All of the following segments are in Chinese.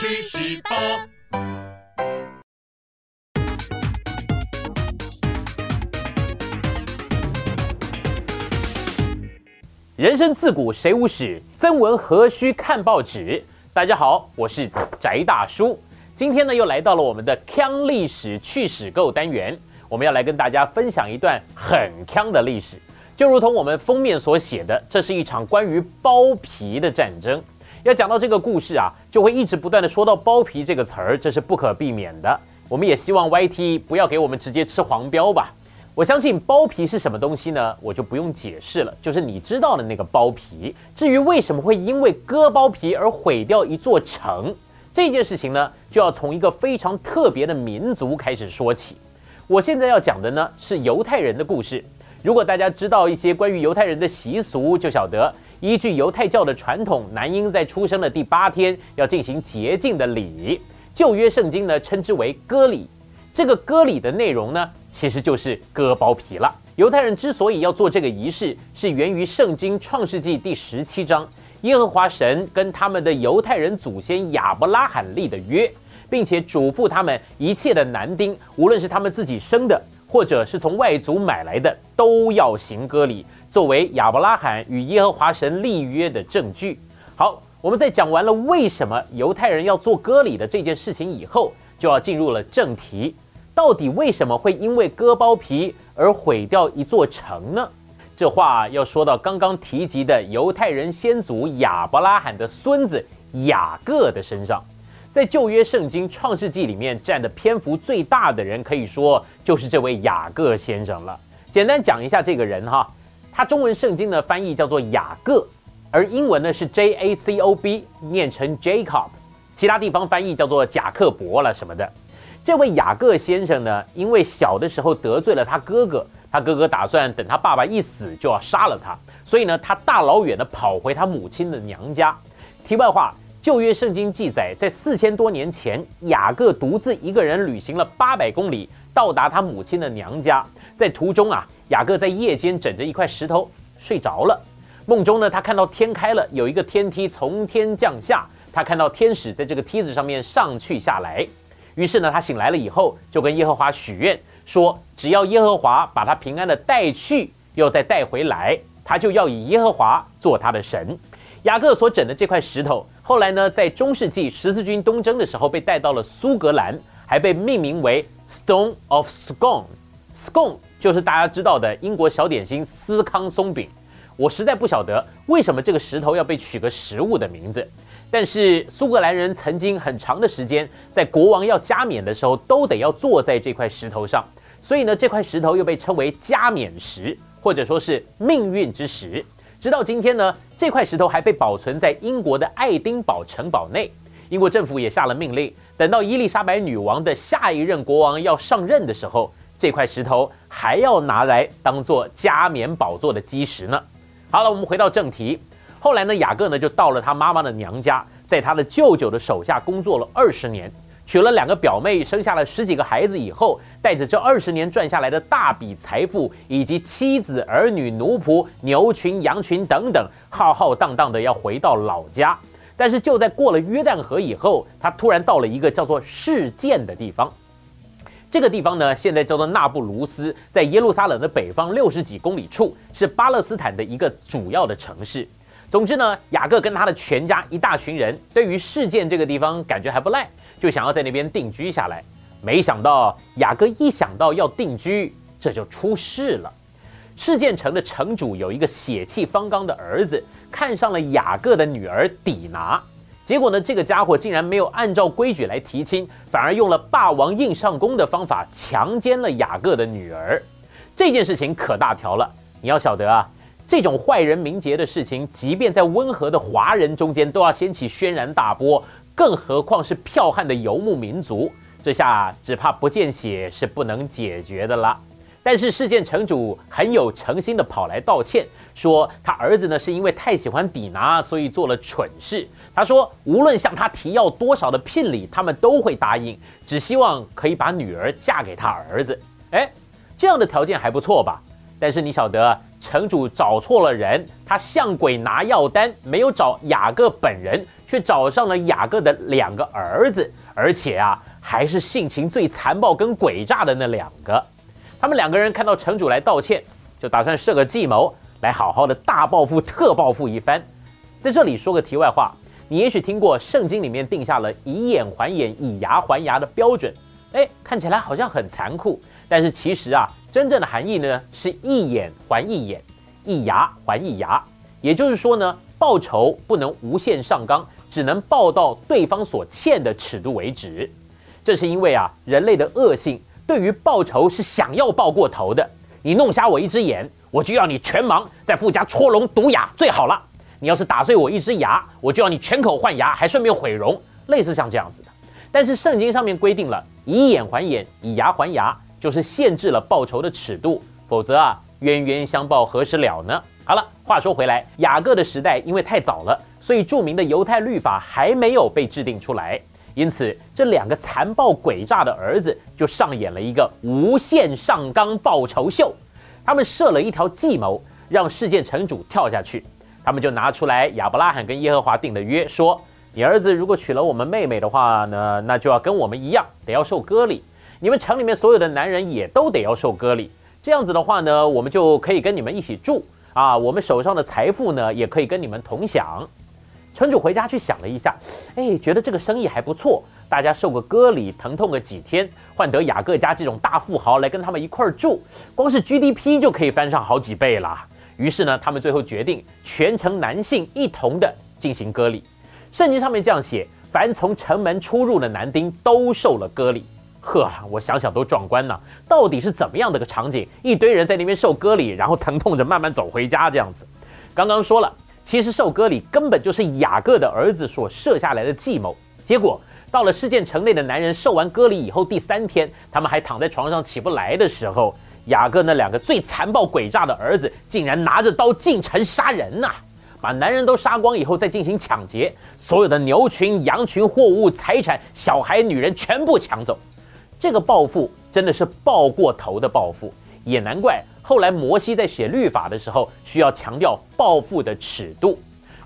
去十八。人生自古谁无死，曾闻何须看报纸。大家好，我是翟大叔。今天呢，又来到了我们的腔历史趣史购单元，我们要来跟大家分享一段很腔的历史。就如同我们封面所写的，这是一场关于包皮的战争。要讲到这个故事啊，就会一直不断的说到包皮这个词儿，这是不可避免的。我们也希望 YT 不要给我们直接吃黄标吧。我相信包皮是什么东西呢？我就不用解释了，就是你知道的那个包皮。至于为什么会因为割包皮而毁掉一座城，这件事情呢，就要从一个非常特别的民族开始说起。我现在要讲的呢，是犹太人的故事。如果大家知道一些关于犹太人的习俗，就晓得依据犹太教的传统，男婴在出生的第八天要进行洁净的礼，旧约圣经呢称之为割礼。这个割礼的内容呢，其实就是割包皮了。犹太人之所以要做这个仪式，是源于圣经创世纪第十七章，耶和华神跟他们的犹太人祖先亚伯拉罕立的约，并且嘱咐他们一切的男丁，无论是他们自己生的。或者是从外族买来的，都要行割礼，作为亚伯拉罕与耶和华神立约的证据。好，我们在讲完了为什么犹太人要做割礼的这件事情以后，就要进入了正题。到底为什么会因为割包皮而毁掉一座城呢？这话要说到刚刚提及的犹太人先祖亚伯拉罕的孙子雅各的身上。在旧约圣经创世纪里面占的篇幅最大的人，可以说就是这位雅各先生了。简单讲一下这个人哈，他中文圣经的翻译叫做雅各，而英文呢是 J A C O B，念成 Jacob，其他地方翻译叫做贾克伯了什么的。这位雅各先生呢，因为小的时候得罪了他哥哥，他哥哥打算等他爸爸一死就要杀了他，所以呢，他大老远的跑回他母亲的娘家。题外话。旧约圣经记载，在四千多年前，雅各独自一个人旅行了八百公里，到达他母亲的娘家。在途中啊，雅各在夜间枕着一块石头睡着了。梦中呢，他看到天开了，有一个天梯从天降下，他看到天使在这个梯子上面上去下来。于是呢，他醒来了以后，就跟耶和华许愿，说只要耶和华把他平安的带去，又再带回来，他就要以耶和华做他的神。雅各所枕的这块石头，后来呢，在中世纪十字军东征的时候被带到了苏格兰，还被命名为 Stone of Scone。Scone 就是大家知道的英国小点心司康松饼。我实在不晓得为什么这个石头要被取个食物的名字，但是苏格兰人曾经很长的时间，在国王要加冕的时候，都得要坐在这块石头上，所以呢，这块石头又被称为加冕石，或者说是命运之石。直到今天呢，这块石头还被保存在英国的爱丁堡城堡内。英国政府也下了命令，等到伊丽莎白女王的下一任国王要上任的时候，这块石头还要拿来当做加冕宝座的基石呢。好了，我们回到正题。后来呢，雅各呢就到了他妈妈的娘家，在他的舅舅的手下工作了二十年。娶了两个表妹，生下了十几个孩子以后，带着这二十年赚下来的大笔财富，以及妻子、儿女、奴仆、牛群、羊群等等，浩浩荡荡的要回到老家。但是就在过了约旦河以后，他突然到了一个叫做事件的地方。这个地方呢，现在叫做那不卢斯，在耶路撒冷的北方六十几公里处，是巴勒斯坦的一个主要的城市。总之呢，雅各跟他的全家一大群人，对于事件这个地方感觉还不赖，就想要在那边定居下来。没想到雅各一想到要定居，这就出事了。事件城的城主有一个血气方刚的儿子，看上了雅各的女儿底拿。结果呢，这个家伙竟然没有按照规矩来提亲，反而用了霸王硬上弓的方法强奸了雅各的女儿。这件事情可大条了，你要晓得啊。这种坏人名节的事情，即便在温和的华人中间都要掀起轩然大波，更何况是剽悍的游牧民族，这下只怕不见血是不能解决的了。但是事件城主很有诚心的跑来道歉，说他儿子呢是因为太喜欢底拿，所以做了蠢事。他说无论向他提要多少的聘礼，他们都会答应，只希望可以把女儿嫁给他儿子。哎，这样的条件还不错吧？但是你晓得，城主找错了人，他向鬼拿药单，没有找雅各本人，却找上了雅各的两个儿子，而且啊，还是性情最残暴跟诡诈的那两个。他们两个人看到城主来道歉，就打算设个计谋，来好好的大报复、特报复一番。在这里说个题外话，你也许听过圣经里面定下了以眼还眼、以牙还牙的标准，哎，看起来好像很残酷，但是其实啊。真正的含义呢，是一眼还一眼，一牙还一牙。也就是说呢，报仇不能无限上纲，只能报到对方所欠的尺度为止。这是因为啊，人类的恶性对于报仇是想要报过头的。你弄瞎我一只眼，我就要你全盲，再附加戳聋毒哑最好了。你要是打碎我一只牙，我就要你全口换牙，还顺便毁容，类似像这样子的。但是圣经上面规定了，以眼还眼，以牙还牙。就是限制了报仇的尺度，否则啊，冤冤相报何时了呢？好了，话说回来，雅各的时代因为太早了，所以著名的犹太律法还没有被制定出来，因此这两个残暴诡诈的儿子就上演了一个无限上纲报仇秀。他们设了一条计谋，让事件城主跳下去。他们就拿出来亚伯拉罕跟耶和华定的约，说：你儿子如果娶了我们妹妹的话呢，那就要跟我们一样，得要受割礼。你们城里面所有的男人也都得要受割礼，这样子的话呢，我们就可以跟你们一起住啊。我们手上的财富呢，也可以跟你们同享。城主回家去想了一下，哎，觉得这个生意还不错，大家受个割礼，疼痛个几天，换得雅各家这种大富豪来跟他们一块儿住，光是 GDP 就可以翻上好几倍了。于是呢，他们最后决定全城男性一同的进行割礼。圣经上面这样写：凡从城门出入的男丁都受了割礼。呵，我想想都壮观呢。到底是怎么样的个场景？一堆人在那边受割礼，然后疼痛着慢慢走回家这样子。刚刚说了，其实受割礼根本就是雅各的儿子所设下来的计谋。结果到了事件城内的男人受完割礼以后，第三天他们还躺在床上起不来的时候，雅各那两个最残暴诡诈的儿子竟然拿着刀进城杀人呐！把男人都杀光以后，再进行抢劫，所有的牛群、羊群、货物、财产、小孩、女人全部抢走。这个报复真的是报过头的报复，也难怪后来摩西在写律法的时候需要强调报复的尺度。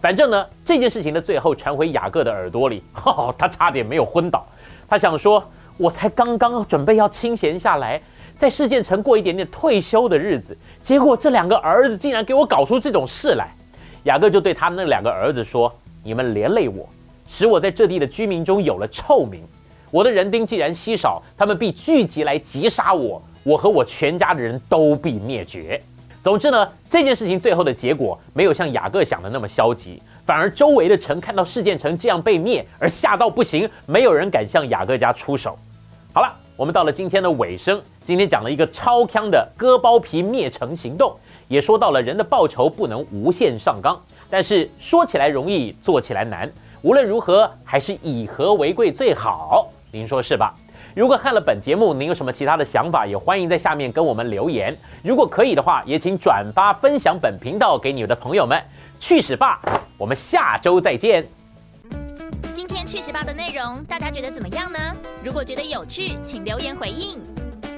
反正呢，这件事情的最后传回雅各的耳朵里，他差点没有昏倒。他想说：“我才刚刚准备要清闲下来，在世界城过一点点退休的日子，结果这两个儿子竟然给我搞出这种事来。”雅各就对他们那两个儿子说：“你们连累我，使我在这地的居民中有了臭名。”我的人丁既然稀少，他们必聚集来击杀我，我和我全家的人都必灭绝。总之呢，这件事情最后的结果没有像雅各想的那么消极，反而周围的城看到事件城这样被灭而吓到不行，没有人敢向雅各家出手。好了，我们到了今天的尾声，今天讲了一个超强的割包皮灭城行动，也说到了人的报仇不能无限上纲，但是说起来容易，做起来难。无论如何，还是以和为贵最好。您说是吧？如果看了本节目，您有什么其他的想法，也欢迎在下面跟我们留言。如果可以的话，也请转发分享本频道给你的朋友们。去屎吧！我们下周再见。今天去屎吧的内容，大家觉得怎么样呢？如果觉得有趣，请留言回应。